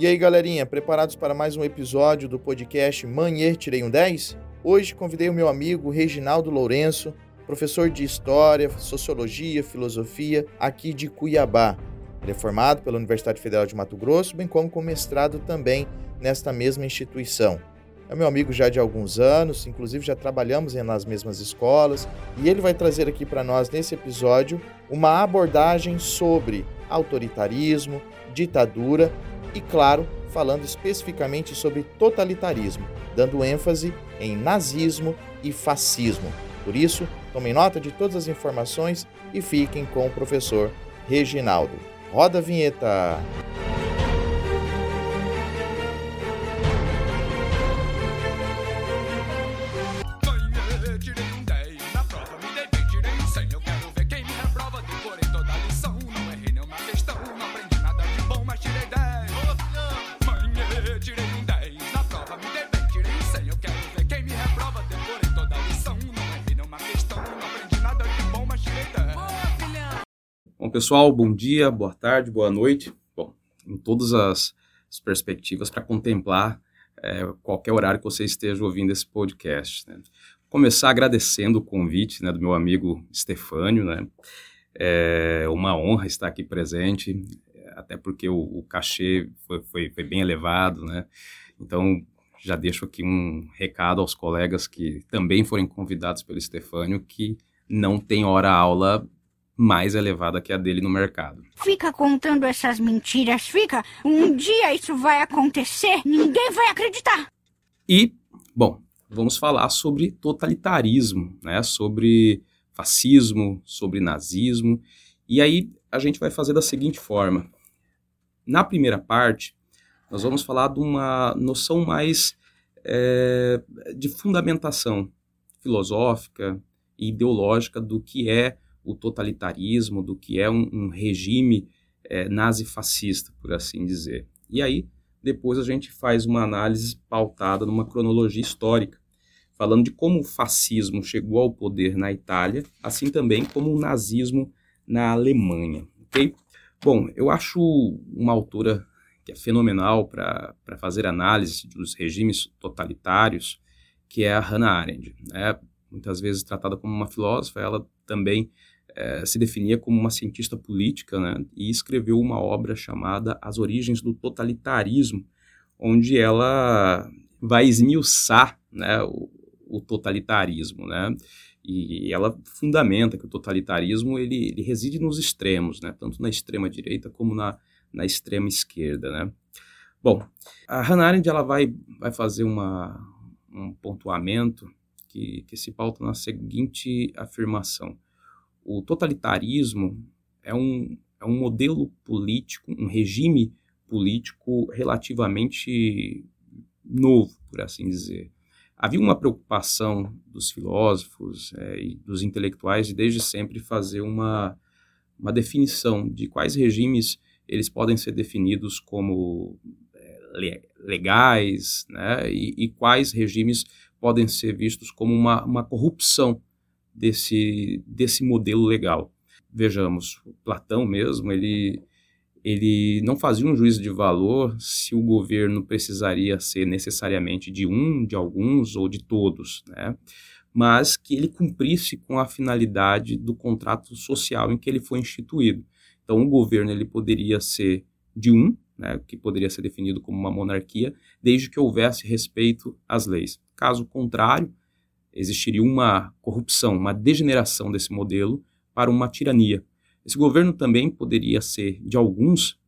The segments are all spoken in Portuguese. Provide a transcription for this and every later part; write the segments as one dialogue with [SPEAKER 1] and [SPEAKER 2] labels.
[SPEAKER 1] E aí, galerinha, preparados para mais um episódio do podcast Manhã Tirei um 10? Hoje convidei o meu amigo Reginaldo Lourenço, professor de História, Sociologia, Filosofia, aqui de Cuiabá. Ele é formado pela Universidade Federal de Mato Grosso, bem como com mestrado também nesta mesma instituição. É meu amigo já de alguns anos, inclusive já trabalhamos nas mesmas escolas, e ele vai trazer aqui para nós nesse episódio uma abordagem sobre autoritarismo, ditadura e, claro, falando especificamente sobre totalitarismo, dando ênfase em nazismo e fascismo. Por isso, tomem nota de todas as informações e fiquem com o professor Reginaldo. Roda a vinheta!
[SPEAKER 2] Pessoal, bom dia, boa tarde, boa noite. Bom, em todas as, as perspectivas para contemplar é, qualquer horário que você esteja ouvindo esse podcast. Né? Começar agradecendo o convite né, do meu amigo Stefânio, né? É uma honra estar aqui presente, até porque o, o cachê foi, foi, foi bem elevado, né? Então, já deixo aqui um recado aos colegas que também forem convidados pelo Stefânio que não tem hora-aula mais elevada que a dele no mercado.
[SPEAKER 3] Fica contando essas mentiras, fica. Um dia isso vai acontecer, ninguém vai acreditar.
[SPEAKER 2] E, bom, vamos falar sobre totalitarismo, né? Sobre fascismo, sobre nazismo. E aí a gente vai fazer da seguinte forma. Na primeira parte, nós vamos falar de uma noção mais é, de fundamentação filosófica e ideológica do que é o totalitarismo, do que é um, um regime é, nazi-fascista, por assim dizer. E aí, depois a gente faz uma análise pautada numa cronologia histórica, falando de como o fascismo chegou ao poder na Itália, assim também como o nazismo na Alemanha, ok? Bom, eu acho uma autora que é fenomenal para fazer análise dos regimes totalitários, que é a Hannah Arendt. Né? Muitas vezes tratada como uma filósofa, ela também é, se definia como uma cientista política, né, e escreveu uma obra chamada As Origens do Totalitarismo, onde ela vai esmiuçar né, o, o totalitarismo, né, e ela fundamenta que o totalitarismo ele, ele reside nos extremos, né, tanto na extrema direita como na, na extrema esquerda, né. Bom, a Hannah Arendt ela vai, vai fazer uma, um pontuamento que, que se pauta na seguinte afirmação o totalitarismo é um, é um modelo político, um regime político relativamente novo, por assim dizer. Havia uma preocupação dos filósofos é, e dos intelectuais de desde sempre fazer uma, uma definição de quais regimes eles podem ser definidos como é, legais né, e, e, quais regimes podem ser vistos como uma, uma corrupção desse, desse modelo legal. Vejamos, Platão mesmo, ele, ele não fazia um juízo de valor se o governo precisaria ser necessariamente de um, de alguns ou de todos, né? mas que ele cumprisse com a finalidade do contrato social em que ele foi instituído. Então, o governo ele poderia ser de um, né, que poderia ser definido como uma monarquia, desde que houvesse respeito às leis. Caso contrário, existiria uma corrupção, uma degeneração desse modelo para uma tirania. Esse governo também poderia ser de alguns,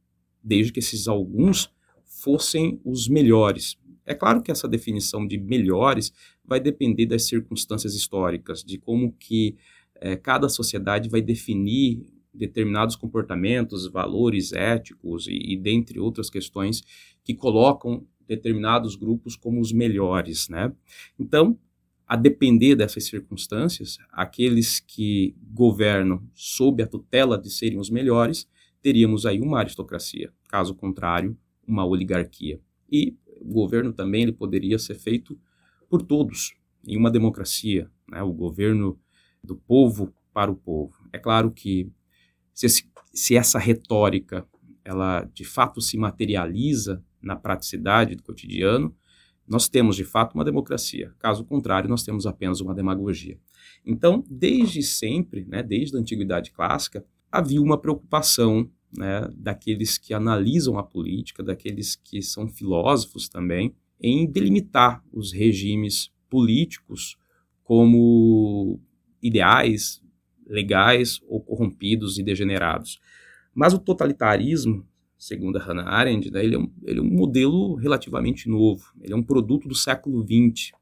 [SPEAKER 2] desde que esses alguns fossem os melhores. É claro que essa definição de melhores vai depender das circunstâncias históricas, de como que é, cada sociedade vai definir determinados comportamentos, valores éticos e, e dentre outras questões que colocam determinados grupos como os melhores, né? Então, a depender dessas circunstâncias, aqueles que governam sob a tutela de serem os melhores, teríamos aí uma aristocracia. Caso contrário, uma oligarquia. E o governo também ele poderia ser feito por todos, em uma democracia, né? o governo do povo para o povo. É claro que se, esse, se essa retórica ela de fato se materializa na praticidade do cotidiano, nós temos de fato uma democracia. Caso contrário, nós temos apenas uma demagogia. Então, desde sempre, né, desde a antiguidade clássica, havia uma preocupação né, daqueles que analisam a política, daqueles que são filósofos também, em delimitar os regimes políticos como ideais, legais ou corrompidos e degenerados. Mas o totalitarismo, segundo a Hannah Arendt, né, ele, é um, ele é um modelo relativamente novo, ele é um produto do século XX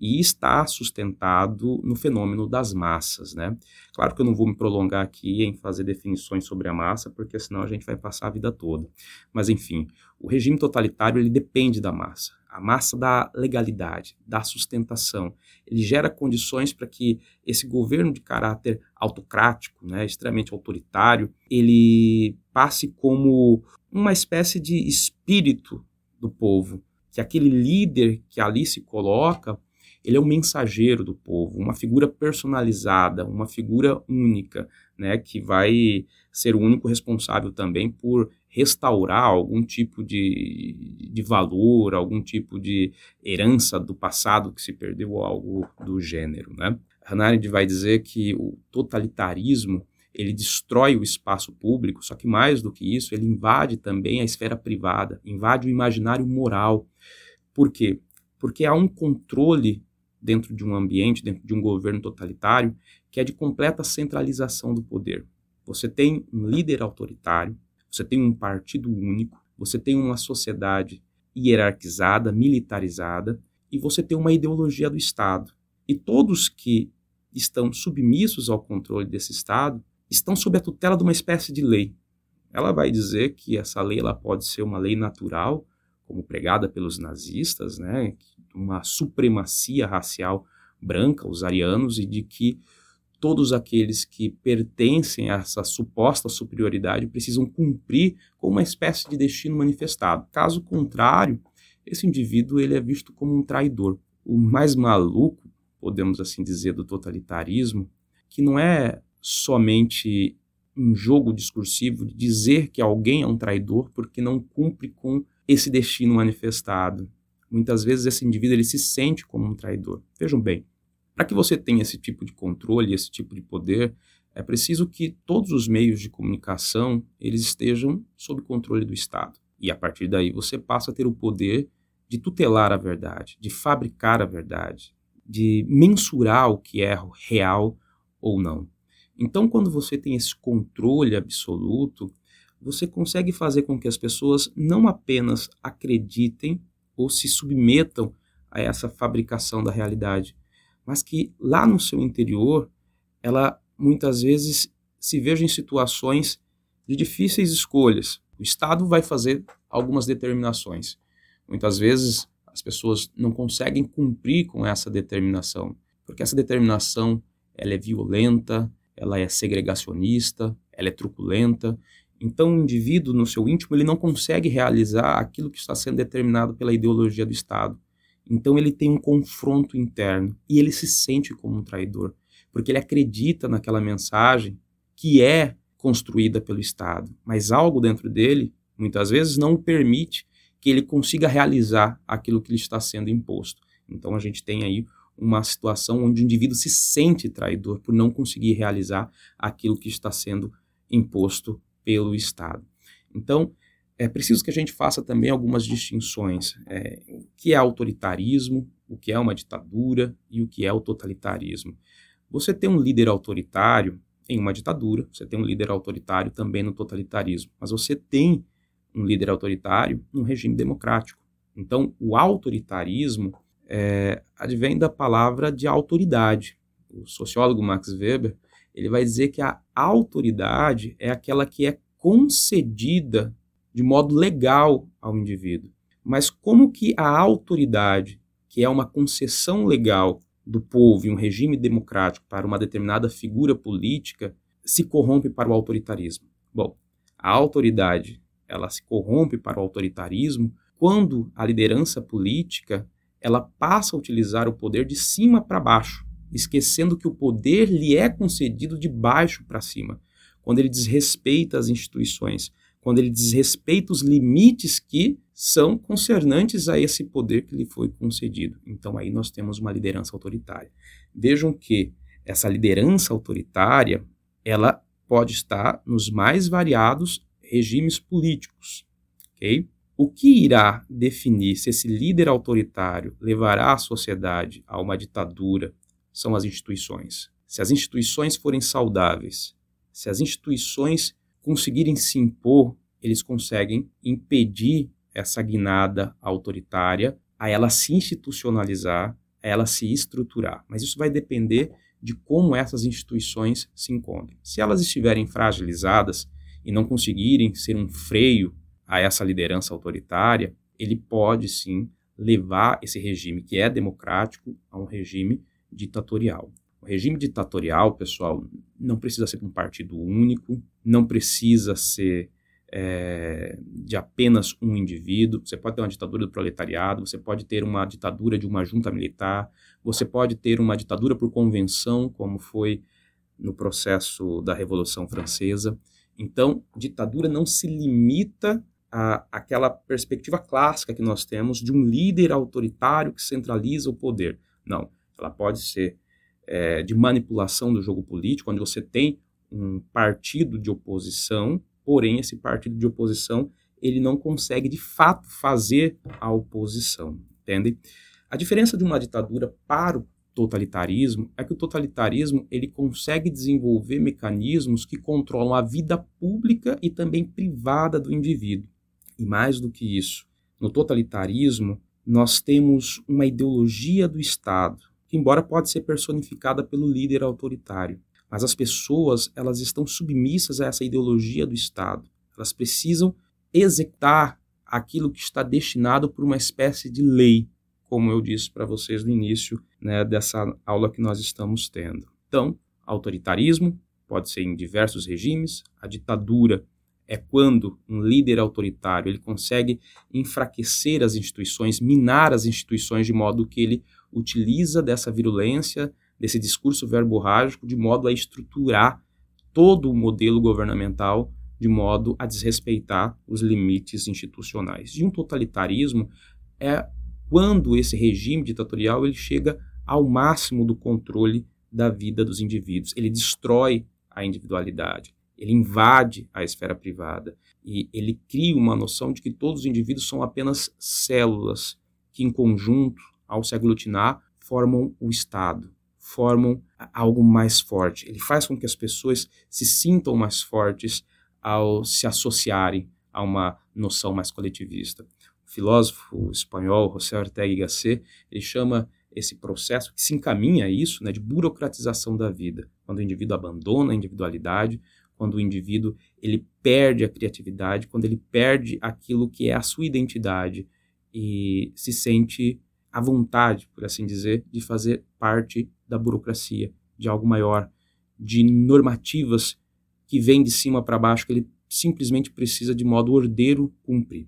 [SPEAKER 2] e está sustentado no fenômeno das massas, né? Claro que eu não vou me prolongar aqui em fazer definições sobre a massa, porque senão a gente vai passar a vida toda. Mas enfim, o regime totalitário ele depende da massa a massa da legalidade, da sustentação. Ele gera condições para que esse governo de caráter autocrático, né, extremamente autoritário, ele passe como uma espécie de espírito do povo, que aquele líder que ali se coloca, ele é o mensageiro do povo, uma figura personalizada, uma figura única, né, que vai ser o único responsável também por restaurar algum tipo de, de valor, algum tipo de herança do passado que se perdeu algo do gênero. Né? Hannah vai dizer que o totalitarismo ele destrói o espaço público, só que mais do que isso, ele invade também a esfera privada, invade o imaginário moral. Por quê? Porque há um controle dentro de um ambiente, dentro de um governo totalitário, que é de completa centralização do poder. Você tem um líder autoritário, você tem um partido único, você tem uma sociedade hierarquizada, militarizada, e você tem uma ideologia do Estado. E todos que estão submissos ao controle desse Estado estão sob a tutela de uma espécie de lei. Ela vai dizer que essa lei ela pode ser uma lei natural, como pregada pelos nazistas, né, uma supremacia racial branca, os arianos, e de que todos aqueles que pertencem a essa suposta superioridade precisam cumprir com uma espécie de destino manifestado. Caso contrário, esse indivíduo ele é visto como um traidor. O mais maluco, podemos assim dizer, do totalitarismo, que não é somente um jogo discursivo de dizer que alguém é um traidor porque não cumpre com esse destino manifestado. Muitas vezes esse indivíduo ele se sente como um traidor. Vejam bem, para que você tenha esse tipo de controle, esse tipo de poder, é preciso que todos os meios de comunicação eles estejam sob controle do Estado. E a partir daí você passa a ter o poder de tutelar a verdade, de fabricar a verdade, de mensurar o que é real ou não. Então, quando você tem esse controle absoluto, você consegue fazer com que as pessoas não apenas acreditem ou se submetam a essa fabricação da realidade, mas que lá no seu interior ela muitas vezes se veja em situações de difíceis escolhas. O Estado vai fazer algumas determinações. Muitas vezes as pessoas não conseguem cumprir com essa determinação, porque essa determinação ela é violenta, ela é segregacionista, ela é truculenta. Então o indivíduo no seu íntimo ele não consegue realizar aquilo que está sendo determinado pela ideologia do Estado. Então ele tem um confronto interno e ele se sente como um traidor, porque ele acredita naquela mensagem que é construída pelo Estado, mas algo dentro dele, muitas vezes, não permite que ele consiga realizar aquilo que lhe está sendo imposto. Então a gente tem aí uma situação onde o indivíduo se sente traidor por não conseguir realizar aquilo que está sendo imposto pelo Estado. Então, é preciso que a gente faça também algumas distinções. É, o que é autoritarismo, o que é uma ditadura e o que é o totalitarismo. Você tem um líder autoritário em uma ditadura, você tem um líder autoritário também no totalitarismo, mas você tem um líder autoritário num regime democrático. Então, o autoritarismo é, advém da palavra de autoridade. O sociólogo Max Weber ele vai dizer que a autoridade é aquela que é concedida de modo legal ao indivíduo. Mas como que a autoridade, que é uma concessão legal do povo e um regime democrático para uma determinada figura política, se corrompe para o autoritarismo? Bom, a autoridade, ela se corrompe para o autoritarismo quando a liderança política ela passa a utilizar o poder de cima para baixo, esquecendo que o poder lhe é concedido de baixo para cima, quando ele desrespeita as instituições, quando ele desrespeita os limites que são concernantes a esse poder que lhe foi concedido. Então aí nós temos uma liderança autoritária. Vejam que essa liderança autoritária, ela pode estar nos mais variados regimes políticos, ok? O que irá definir se esse líder autoritário levará a sociedade a uma ditadura são as instituições. Se as instituições forem saudáveis, se as instituições conseguirem se impor, eles conseguem impedir essa guinada autoritária, a ela se institucionalizar, a ela se estruturar. Mas isso vai depender de como essas instituições se encontram. Se elas estiverem fragilizadas e não conseguirem ser um freio a essa liderança autoritária, ele pode sim levar esse regime que é democrático a um regime ditatorial. O regime ditatorial, pessoal, não precisa ser um partido único, não precisa ser é, de apenas um indivíduo. Você pode ter uma ditadura do proletariado, você pode ter uma ditadura de uma junta militar, você pode ter uma ditadura por convenção, como foi no processo da Revolução Francesa. Então, ditadura não se limita a, aquela perspectiva clássica que nós temos de um líder autoritário que centraliza o poder. Não, ela pode ser é, de manipulação do jogo político, onde você tem um partido de oposição, porém esse partido de oposição ele não consegue de fato fazer a oposição, entende? A diferença de uma ditadura para o totalitarismo é que o totalitarismo ele consegue desenvolver mecanismos que controlam a vida pública e também privada do indivíduo. E mais do que isso, no totalitarismo, nós temos uma ideologia do Estado, embora pode ser personificada pelo líder autoritário, mas as pessoas, elas estão submissas a essa ideologia do Estado. Elas precisam executar aquilo que está destinado por uma espécie de lei, como eu disse para vocês no início né, dessa aula que nós estamos tendo. Então, autoritarismo pode ser em diversos regimes, a ditadura é quando um líder autoritário ele consegue enfraquecer as instituições, minar as instituições de modo que ele utiliza dessa virulência, desse discurso verborrágico, de modo a estruturar todo o modelo governamental de modo a desrespeitar os limites institucionais. E um totalitarismo é quando esse regime ditatorial ele chega ao máximo do controle da vida dos indivíduos. Ele destrói a individualidade ele invade a esfera privada e ele cria uma noção de que todos os indivíduos são apenas células que, em conjunto, ao se aglutinar, formam o Estado, formam algo mais forte. Ele faz com que as pessoas se sintam mais fortes ao se associarem a uma noção mais coletivista. O filósofo espanhol José Ortega y Gasset, ele chama esse processo que se encaminha a isso, né, de burocratização da vida, quando o indivíduo abandona a individualidade, quando o indivíduo ele perde a criatividade, quando ele perde aquilo que é a sua identidade e se sente à vontade, por assim dizer, de fazer parte da burocracia, de algo maior, de normativas que vêm de cima para baixo que ele simplesmente precisa de modo ordeiro cumprir.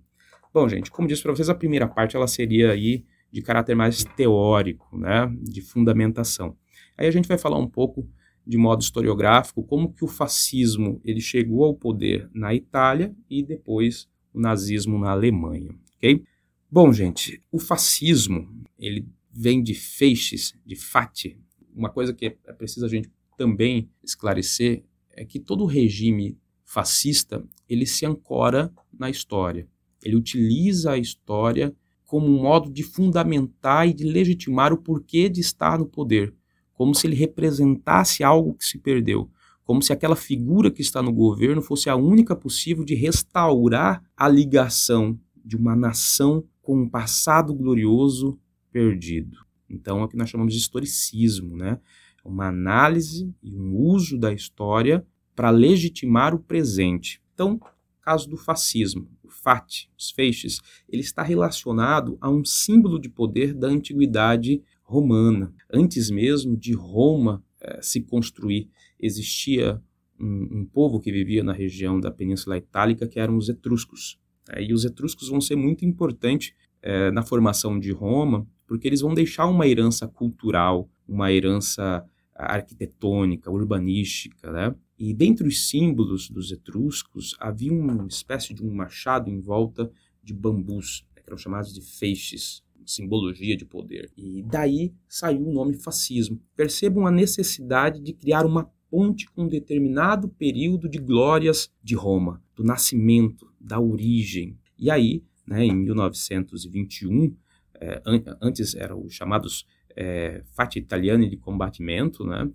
[SPEAKER 2] Bom, gente, como disse para vocês, a primeira parte ela seria aí de caráter mais teórico, né, de fundamentação. Aí a gente vai falar um pouco de modo historiográfico como que o fascismo ele chegou ao poder na Itália e depois o nazismo na Alemanha, ok? Bom, gente, o fascismo ele vem de feixes, de fati. Uma coisa que é preciso a gente também esclarecer é que todo regime fascista ele se ancora na história. Ele utiliza a história como um modo de fundamentar e de legitimar o porquê de estar no poder como se ele representasse algo que se perdeu, como se aquela figura que está no governo fosse a única possível de restaurar a ligação de uma nação com um passado glorioso perdido. Então é o que nós chamamos de historicismo, né? Uma análise e um uso da história para legitimar o presente. Então, caso do fascismo, o FAT, os feixes, ele está relacionado a um símbolo de poder da antiguidade romana. Antes mesmo de Roma eh, se construir, existia um, um, povo que vivia na região da Península Itálica que eram os etruscos. Eh, e os etruscos vão ser muito importantes eh, na formação de Roma, porque eles vão deixar uma herança cultural, uma herança arquitetônica, urbanística, né? E dentre os símbolos dos etruscos havia uma espécie de um machado em volta de bambus, né, que eram chamados de feixes, simbologia de poder. E daí saiu o nome fascismo. Percebam a necessidade de criar uma ponte com um determinado período de glórias de Roma, do nascimento, da origem. E aí, né, em 1921, é, an antes eram os chamados é, Fatti Italiani de Combatimento, né,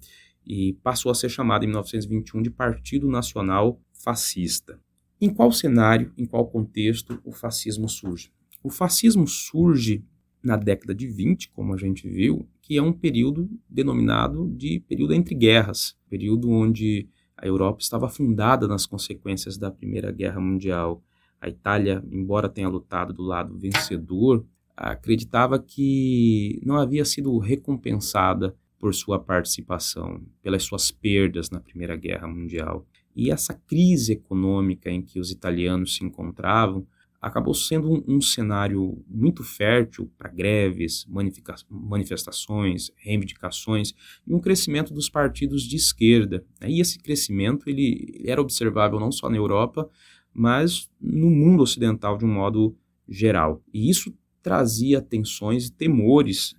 [SPEAKER 2] e passou a ser chamado em 1921 de Partido Nacional Fascista. Em qual cenário, em qual contexto o fascismo surge? O fascismo surge na década de 20, como a gente viu, que é um período denominado de período entre guerras, período onde a Europa estava afundada nas consequências da Primeira Guerra Mundial. A Itália, embora tenha lutado do lado vencedor, acreditava que não havia sido recompensada por sua participação, pelas suas perdas na Primeira Guerra Mundial. E essa crise econômica em que os italianos se encontravam acabou sendo um, um cenário muito fértil para greves, manifestações, reivindicações e um crescimento dos partidos de esquerda. E esse crescimento ele era observável não só na Europa, mas no mundo ocidental de um modo geral. E isso trazia tensões e temores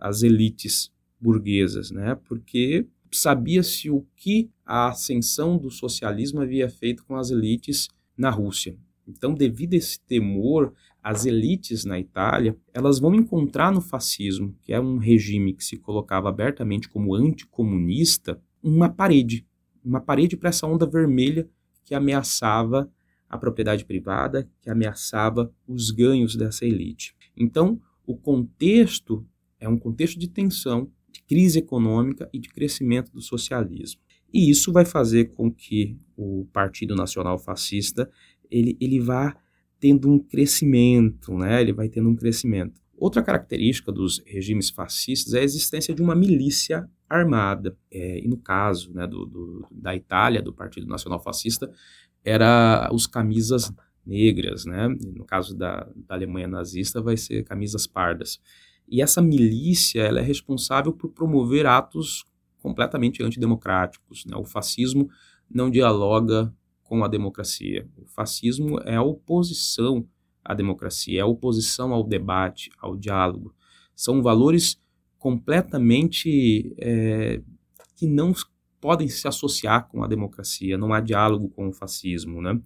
[SPEAKER 2] às elites burguesas, né? porque sabia-se o que a ascensão do socialismo havia feito com as elites na Rússia. Então, devido a esse temor, as elites na Itália, elas vão encontrar no fascismo, que é um regime que se colocava abertamente como anticomunista, uma parede, uma parede para essa onda vermelha que ameaçava a propriedade privada, que ameaçava os ganhos dessa elite. Então, o contexto é um contexto de tensão, de crise econômica e de crescimento do socialismo. E isso vai fazer com que o Partido Nacional Fascista ele, ele vá tendo um crescimento, né? Ele vai tendo um crescimento. Outra característica dos regimes fascistas é a existência de uma milícia armada. É, e no caso né, do, do, da Itália, do Partido Nacional Fascista, era os camisas negras, né? No caso da, da Alemanha nazista, vai ser camisas pardas. E essa milícia ela é responsável por promover atos completamente antidemocráticos. Né? O fascismo não dialoga com a democracia. O fascismo é a oposição à democracia, é a oposição ao debate, ao diálogo. São valores completamente é, que não podem se associar com a democracia, não há diálogo com o fascismo, né?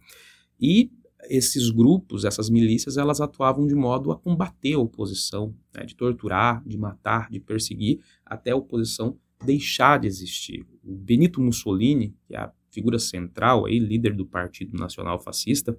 [SPEAKER 2] E esses grupos, essas milícias, elas atuavam de modo a combater a oposição, né? de torturar, de matar, de perseguir, até a oposição deixar de existir. O Benito Mussolini, que é a figura central, aí, líder do Partido Nacional Fascista,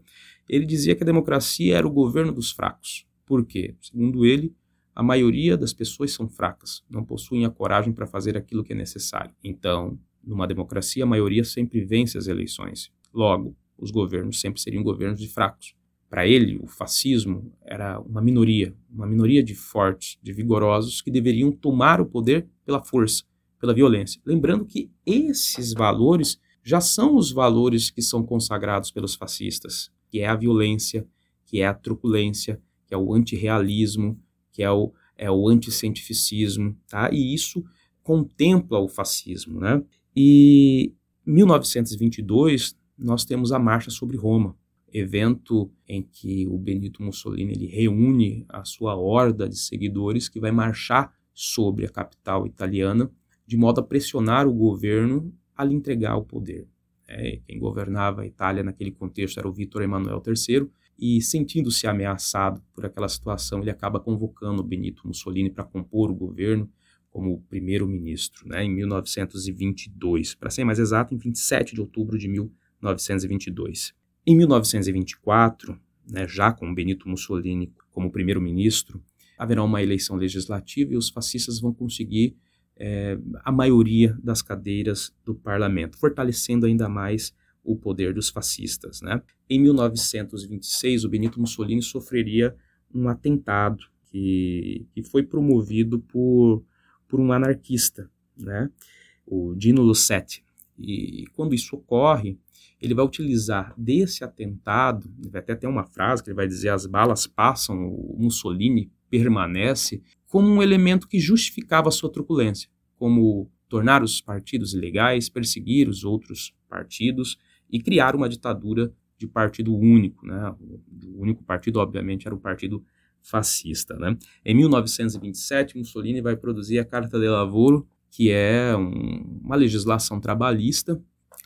[SPEAKER 2] ele dizia que a democracia era o governo dos fracos. Por quê? Segundo ele, a maioria das pessoas são fracas, não possuem a coragem para fazer aquilo que é necessário. Então, numa democracia, a maioria sempre vence as eleições. Logo, os governos sempre seriam governos de fracos. Para ele, o fascismo era uma minoria, uma minoria de fortes, de vigorosos que deveriam tomar o poder pela força, pela violência. Lembrando que esses valores já são os valores que são consagrados pelos fascistas, que é a violência, que é a truculência, que é o antirrealismo, que é o, é o anticientificismo, tá? E isso contempla o fascismo, né? E 1922 nós temos a Marcha sobre Roma, evento em que o Benito Mussolini ele reúne a sua horda de seguidores que vai marchar sobre a capital italiana de modo a pressionar o governo a lhe entregar o poder. É, quem governava a Itália naquele contexto era o Vítor Emanuel III, e sentindo-se ameaçado por aquela situação, ele acaba convocando Benito Mussolini para compor o governo como primeiro-ministro, né, em 1922. Para ser mais exato, em 27 de outubro de 1922. Em 1924, né, já com Benito Mussolini como primeiro-ministro, haverá uma eleição legislativa e os fascistas vão conseguir é, a maioria das cadeiras do parlamento, fortalecendo ainda mais o poder dos fascistas. Né? Em 1926, o Benito Mussolini sofreria um atentado que, que foi promovido por, por um anarquista, né? o Dino Lucetti. E quando isso ocorre, ele vai utilizar desse atentado, vai até ter uma frase que ele vai dizer: as balas passam, o Mussolini permanece, como um elemento que justificava sua truculência, como tornar os partidos ilegais, perseguir os outros partidos e criar uma ditadura de partido único. Né? O único partido, obviamente, era o partido fascista. Né? Em 1927, Mussolini vai produzir a Carta de Lavoro, que é um, uma legislação trabalhista,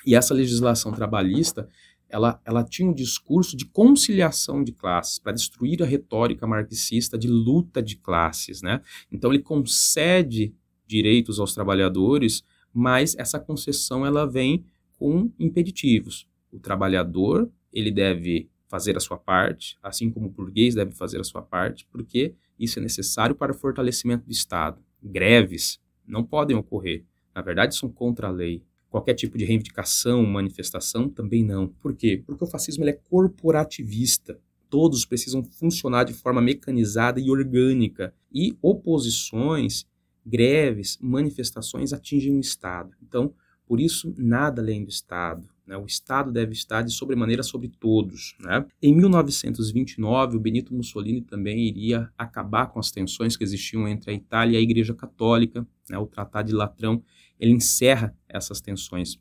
[SPEAKER 2] e essa legislação trabalhista ela, ela tinha um discurso de conciliação de classes, para destruir a retórica marxista de luta de classes. Né? Então, ele concede direitos aos trabalhadores, mas essa concessão ela vem com impeditivos. O trabalhador ele deve fazer a sua parte, assim como o burguês deve fazer a sua parte, porque isso é necessário para o fortalecimento do Estado. Greves não podem ocorrer. Na verdade, são contra a lei. Qualquer tipo de reivindicação, manifestação, também não. Por quê? Porque o fascismo é corporativista. Todos precisam funcionar de forma mecanizada e orgânica. E oposições, greves, manifestações atingem o Estado. Então, por isso, nada além do Estado. Né? O Estado deve estar de sobremaneira sobre todos. Né? Em 1929, o Benito Mussolini também iria acabar com as tensões que existiam entre a Itália e a Igreja Católica. Né? O Tratado de Latrão ele encerra essas tensões.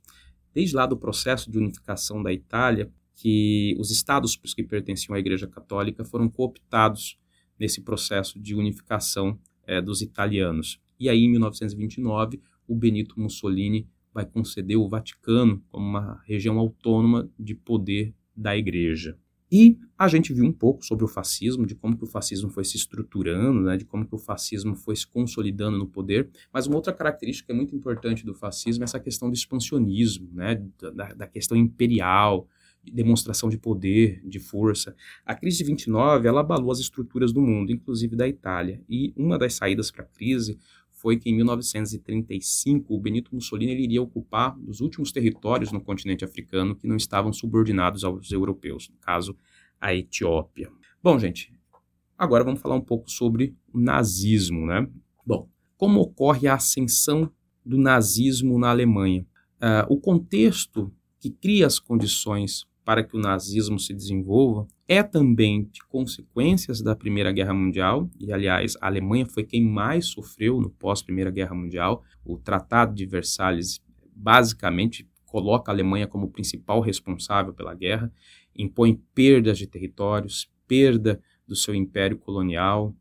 [SPEAKER 2] Desde lá do processo de unificação da Itália, que os estados que pertenciam à Igreja Católica foram cooptados nesse processo de unificação é, dos italianos. E aí, em 1929, o Benito Mussolini vai conceder o Vaticano como uma região autônoma de poder da Igreja. E a gente viu um pouco sobre o fascismo, de como que o fascismo foi se estruturando, né, de como que o fascismo foi se consolidando no poder. Mas uma outra característica muito importante do fascismo é essa questão do expansionismo, né, da, da questão imperial, de demonstração de poder, de força. A crise de 29 ela abalou as estruturas do mundo, inclusive da Itália. E uma das saídas para a crise foi que em 1935 o Benito Mussolini iria ocupar os últimos territórios no continente africano que não estavam subordinados aos europeus, no caso a Etiópia. Bom, gente, agora vamos falar um pouco sobre o nazismo, né? Bom, como ocorre a ascensão do nazismo na Alemanha? Uh, o contexto que cria as condições para que o nazismo se desenvolva é também de consequências da Primeira Guerra Mundial, e aliás, a Alemanha foi quem mais sofreu no pós-Primeira Guerra Mundial. O Tratado de Versalhes basicamente coloca a Alemanha como principal responsável pela guerra, impõe perdas de territórios, perda do seu império colonial,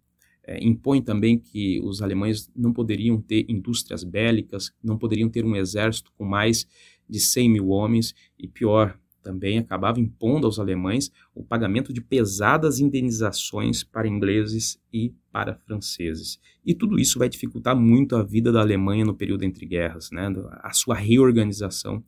[SPEAKER 2] é, impõe também que os alemães não poderiam ter indústrias bélicas, não poderiam ter um exército com mais de 100 mil homens, e pior, também acabava impondo aos alemães o pagamento de pesadas indenizações para ingleses e para franceses. E tudo isso vai dificultar muito a vida da Alemanha no período entre guerras, né? a sua reorganização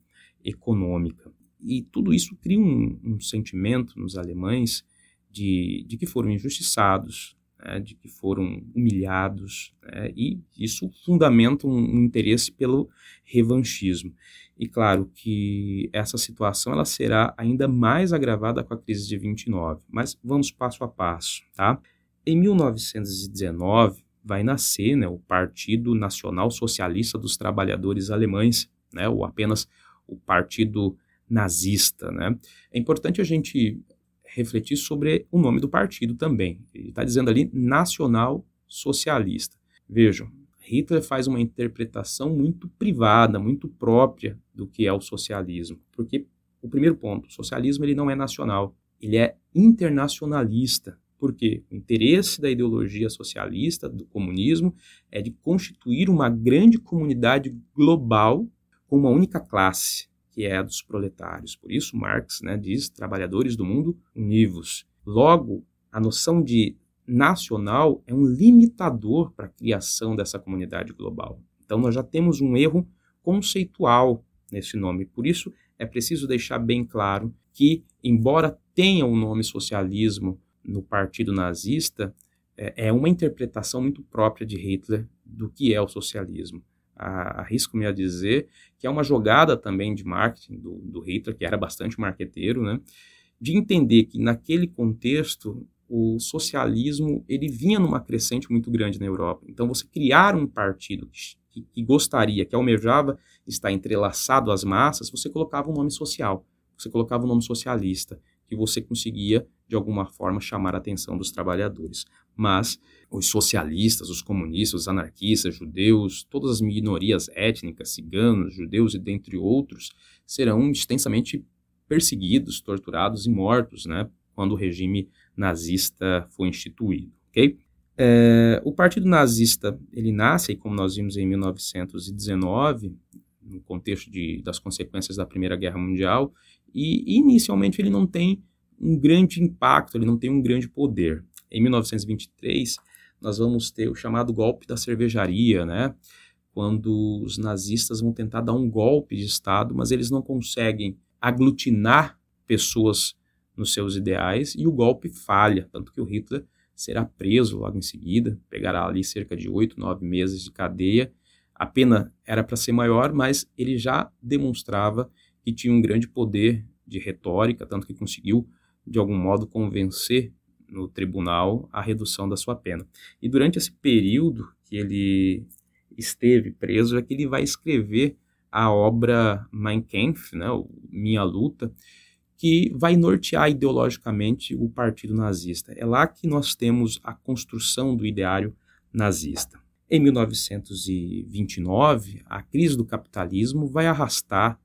[SPEAKER 2] econômica. E tudo isso cria um, um sentimento nos alemães de, de que foram injustiçados, né? de que foram humilhados, né? e isso fundamenta um, um interesse pelo revanchismo. E claro que essa situação ela será ainda mais agravada com a crise de 29, mas vamos passo a passo, tá? Em 1919 vai nascer né, o Partido Nacional Socialista dos Trabalhadores Alemães, né, ou apenas o Partido Nazista, né? É importante a gente refletir sobre o nome do partido também. Ele está dizendo ali Nacional Socialista. Vejam, Hitler faz uma interpretação muito privada, muito própria do que é o socialismo. Porque o primeiro ponto, o socialismo ele não é nacional, ele é internacionalista. Por quê? O interesse da ideologia socialista, do comunismo, é de constituir uma grande comunidade global com uma única classe, que é a dos proletários. Por isso, Marx né, diz: trabalhadores do mundo univos. Logo, a noção de nacional é um limitador para a criação dessa comunidade global. Então, nós já temos um erro conceitual nesse nome. Por isso, é preciso deixar bem claro que, embora tenha o nome socialismo no partido nazista, é, é uma interpretação muito própria de Hitler do que é o socialismo. Arrisco-me a dizer que é uma jogada também de marketing do, do Hitler, que era bastante marqueteiro, né? de entender que naquele contexto o socialismo ele vinha numa crescente muito grande na Europa. Então, você criar um partido que, que, gostaria, que almejava estar entrelaçado às massas, você colocava um nome social, você colocava um nome socialista, que você conseguia, de alguma forma, chamar a atenção dos trabalhadores. mas os socialistas, os comunistas, os anarquistas, judeus, todas as minorias étnicas, ciganos, judeus e dentre outros, serão extensamente perseguidos, torturados e mortos, né, quando o regime nazista foi instituído, ok? É, o Partido Nazista, ele nasce, como nós vimos em 1919, no contexto de, das consequências da Primeira Guerra Mundial, e inicialmente ele não tem um grande impacto, ele não tem um grande poder. Em 1923, nós vamos ter o chamado golpe da cervejaria, né? Quando os nazistas vão tentar dar um golpe de Estado, mas eles não conseguem aglutinar pessoas nos seus ideais e o golpe falha, tanto que o Hitler será preso logo em seguida, pegará ali cerca de oito, nove meses de cadeia. A pena era para ser maior, mas ele já demonstrava que tinha um grande poder de retórica, tanto que conseguiu, de algum modo, convencer no tribunal a redução da sua pena. E durante esse período que ele esteve preso, é que ele vai escrever a obra Mein Kampf, né, Minha Luta, que vai nortear ideologicamente o partido nazista. É lá que nós temos a construção do ideário nazista. Em 1929, a crise do capitalismo vai arrastar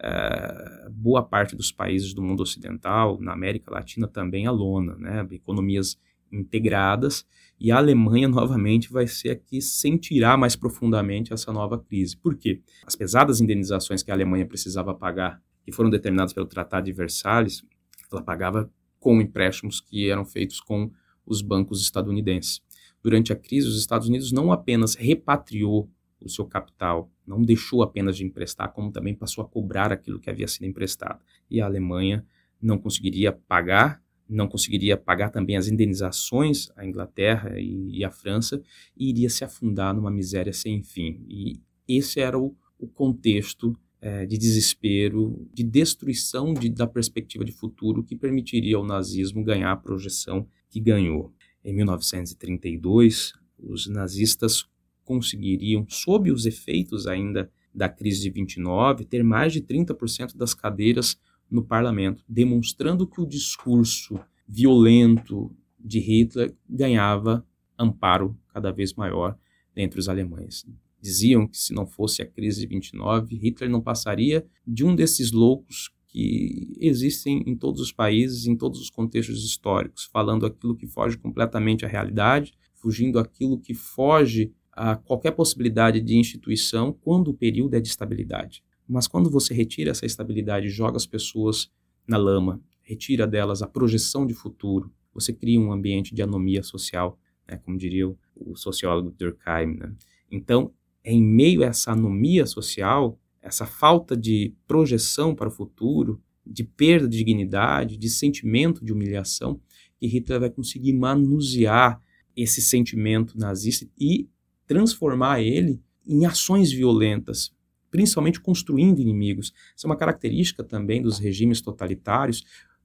[SPEAKER 2] é, boa parte dos países do mundo ocidental, na América Latina também, a lona, né? economias integradas, e a Alemanha novamente vai ser a que sentirá mais profundamente essa nova crise. Por quê? As pesadas indenizações que a Alemanha precisava pagar que foram determinados pelo Tratado de Versalhes, ela pagava com empréstimos que eram feitos com os bancos estadunidenses. Durante a crise, os Estados Unidos não apenas repatriou o seu capital, não deixou apenas de emprestar, como também passou a cobrar aquilo que havia sido emprestado. E a Alemanha não conseguiria pagar, não conseguiria pagar também as indenizações à Inglaterra e, e à França, e iria se afundar numa miséria sem fim. E esse era o, o contexto é, de desespero, de destruição de, da perspectiva de futuro que permitiria ao nazismo ganhar a projeção que ganhou. Em 1932, os nazistas conseguiriam, sob os efeitos ainda da crise de 29, ter mais de 30% das cadeiras no parlamento, demonstrando que o discurso violento de Hitler ganhava amparo cada vez maior entre os alemães. Diziam que se não fosse a crise de 29, Hitler não passaria de um desses loucos que existem em todos os países, em todos os contextos históricos, falando aquilo que foge completamente à realidade, fugindo aquilo que foge a qualquer possibilidade de instituição quando o período é de estabilidade. Mas quando você retira essa estabilidade joga as pessoas na lama, retira delas a projeção de futuro, você cria um ambiente de anomia social, né, como diria o, sociólogo Durkheim. Né? Então, em meio a essa anomia social, essa falta de projeção para o futuro, de perda de dignidade, de sentimento de humilhação, que Hitler vai conseguir manusear esse sentimento nazista e transformar ele em ações violentas, principalmente construindo inimigos. Isso é uma característica também dos regimes totalitários,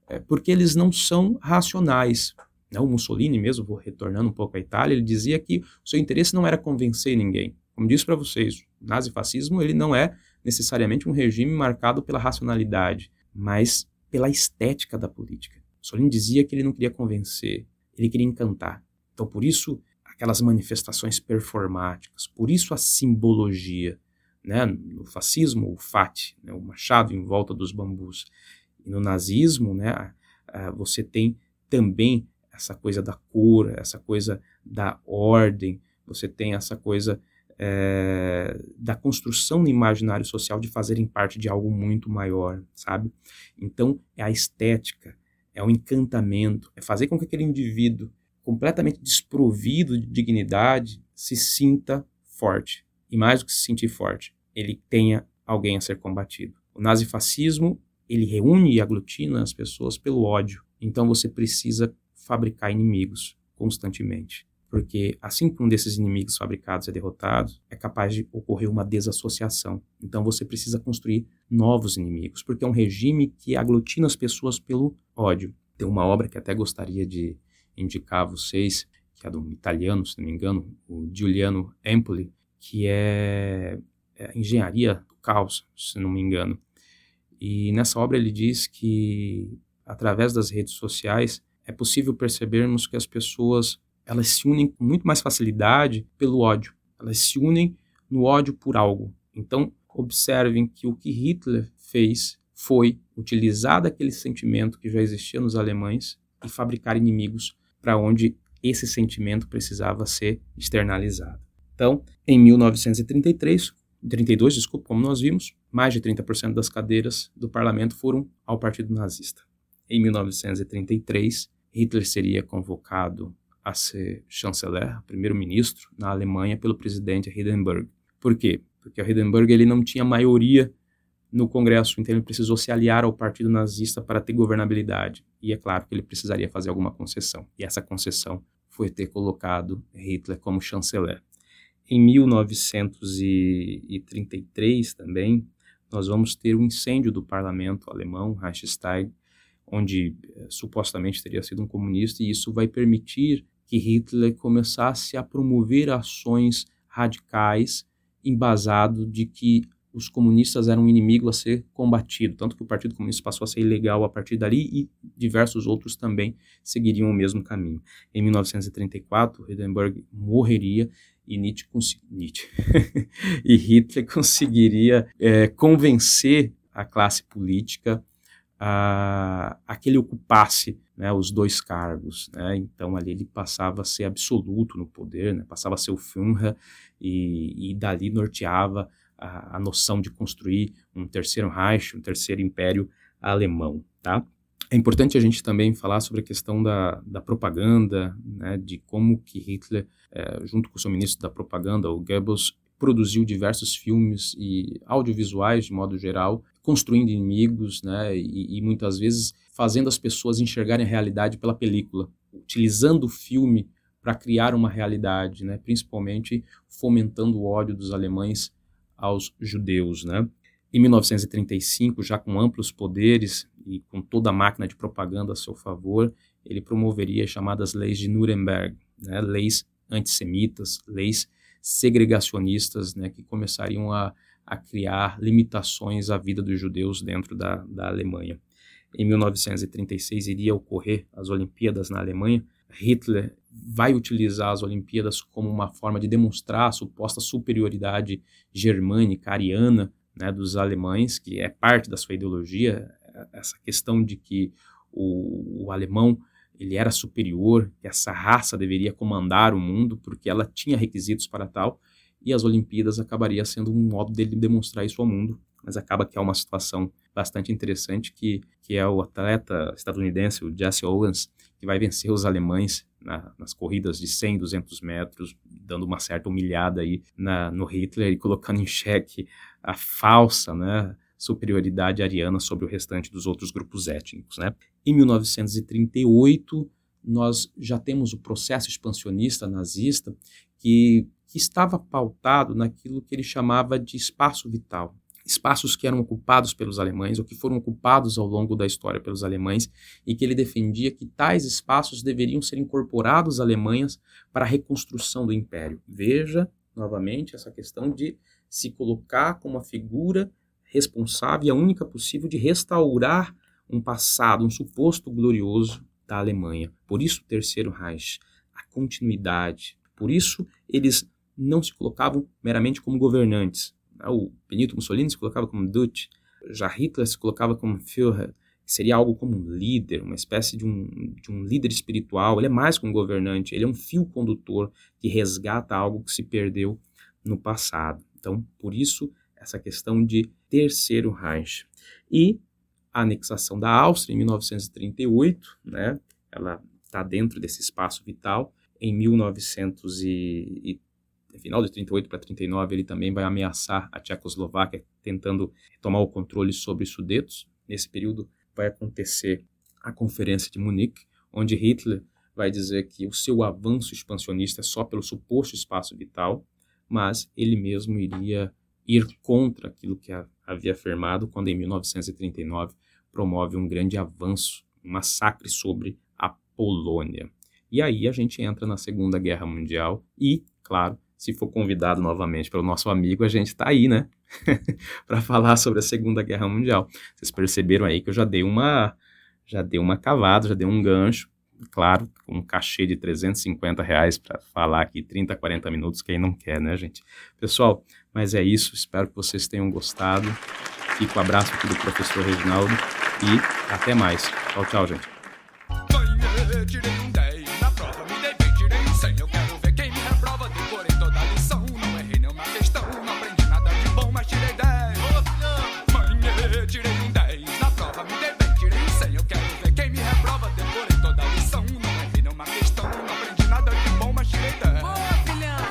[SPEAKER 2] é, porque eles não são racionais. Né? O Mussolini mesmo, vou retornando um pouco à Itália, ele dizia que o seu interesse não era convencer ninguém, como disse para vocês, o nazifascismo ele não é necessariamente um regime marcado pela racionalidade, mas pela estética da política. Solino dizia que ele não queria convencer, ele queria encantar. Então, por isso, aquelas manifestações performáticas, por isso a simbologia. Né? No fascismo, o fat, né? o machado em volta dos bambus. E no nazismo, né? você tem também essa coisa da cor, essa coisa da ordem, você tem essa coisa é, da construção no imaginário social de fazerem parte de algo muito maior, sabe? Então, é a estética, é o encantamento, é fazer com que aquele indivíduo completamente desprovido de dignidade se sinta forte. E mais do que se sentir forte, ele tenha alguém a ser combatido. O nazifascismo, ele reúne e aglutina as pessoas pelo ódio. Então você precisa fabricar inimigos constantemente porque assim que um desses inimigos fabricados é derrotado, é capaz de ocorrer uma desassociação. Então você precisa construir novos inimigos, porque é um regime que aglutina as pessoas pelo ódio. Tem uma obra que até gostaria de indicar a vocês, que é do italiano, se não me engano, o Giuliano Empoli, que é, é Engenharia do Caos, se não me engano. E nessa obra ele diz que através das redes sociais é possível percebermos que as pessoas elas se unem com muito mais facilidade pelo ódio. Elas se unem no ódio por algo. Então, observem que o que Hitler fez foi utilizar daquele sentimento que já existia nos alemães e fabricar inimigos para onde esse sentimento precisava ser externalizado. Então, em 1933, 32, desculpa, como nós vimos, mais de 30% das cadeiras do parlamento foram ao Partido Nazista. Em 1933, Hitler seria convocado a ser chanceler, primeiro-ministro, na Alemanha pelo presidente Hindenburg. Por quê? Porque o Hindenburg ele não tinha maioria no Congresso, então ele precisou se aliar ao Partido Nazista para ter governabilidade. E é claro que ele precisaria fazer alguma concessão. E essa concessão foi ter colocado Hitler como chanceler. Em 1933 também, nós vamos ter o um incêndio do parlamento alemão, Reichstag, onde eh, supostamente teria sido um comunista, e isso vai permitir que Hitler começasse a promover ações radicais embasado de que os comunistas eram um inimigo a ser combatido, tanto que o Partido Comunista passou a ser ilegal a partir dali e diversos outros também seguiriam o mesmo caminho. Em 1934, Hindenburg morreria e Nietzsche, Nietzsche e Hitler conseguiria é, convencer a classe política a, que ele ocupasse né, os dois cargos. Né? Então ali ele passava a ser absoluto no poder, né? passava a ser o Führer e, e dali norteava a, a, noção de construir um terceiro Reich, um terceiro império alemão. Tá? É importante a gente também falar sobre a questão da, da propaganda, né, de como que Hitler, é, junto com o seu ministro da propaganda, o Goebbels, produziu diversos filmes e audiovisuais de modo geral, construindo inimigos, né, e, e muitas vezes fazendo as pessoas enxergarem a realidade pela película, utilizando o filme para criar uma realidade, né, principalmente fomentando o ódio dos alemães aos judeus, né. Em 1935, já com amplos poderes e com toda a máquina de propaganda a seu favor, ele promoveria as chamadas leis de Nuremberg, né, leis antissemitas, leis segregacionistas, né, que começariam a, a criar limitações à vida dos judeus dentro da, da Alemanha. Em 1936 iria ocorrer as Olimpíadas na Alemanha. Hitler vai utilizar as Olimpíadas como uma forma de demonstrar a suposta superioridade germânica, ariana, né, dos alemães, que é parte da sua ideologia, essa questão de que o, o alemão ele era superior, que essa raça deveria comandar o mundo porque ela tinha requisitos para tal, e as Olimpíadas acabaria sendo um modo dele demonstrar isso ao mundo. Mas acaba que é uma situação bastante interessante que, que é o atleta estadunidense, o Jesse Owens, que vai vencer os alemães na, nas corridas de 100, 200 metros, dando uma certa humilhada aí na, no Hitler e colocando em xeque a falsa, né, superioridade ariana sobre o restante dos outros grupos étnicos. Né? Em 1938, nós já temos o processo expansionista nazista que, que estava pautado naquilo que ele chamava de espaço vital. Espaços que eram ocupados pelos alemães ou que foram ocupados ao longo da história pelos alemães e que ele defendia que tais espaços deveriam ser incorporados às Alemanhas para a reconstrução do império. Veja, novamente, essa questão de se colocar como a figura responsável e a única possível de restaurar um passado, um suposto glorioso da Alemanha. Por isso, o Terceiro Reich, a continuidade. Por isso, eles não se colocavam meramente como governantes. O Benito Mussolini se colocava como Duce, já Hitler se colocava como Führer, que seria algo como um líder, uma espécie de um, de um líder espiritual. Ele é mais que um governante, ele é um fio condutor que resgata algo que se perdeu no passado. Então, por isso, essa questão de terceiro Reich. E a anexação da Áustria em 1938, né, ela está dentro desse espaço vital. Em 1900 e, e final de 38 para 39, ele também vai ameaçar a Tchecoslováquia, tentando tomar o controle sobre os Sudetos. Nesse período vai acontecer a Conferência de Munique, onde Hitler vai dizer que o seu avanço expansionista é só pelo suposto espaço vital, mas ele mesmo iria ir contra aquilo que havia afirmado quando, em 1939, promove um grande avanço, um massacre sobre a Polônia. E aí a gente entra na Segunda Guerra Mundial e, claro, se for convidado novamente pelo nosso amigo, a gente está aí, né? para falar sobre a Segunda Guerra Mundial. Vocês perceberam aí que eu já dei uma já dei uma cavada, já dei um gancho claro, com um cachê de 350 reais para falar aqui 30, 40 minutos, quem não quer, né, gente? Pessoal, mas é isso, espero que vocês tenham gostado. Fico um abraço aqui do professor Reginaldo e até mais. Tchau, tchau, gente.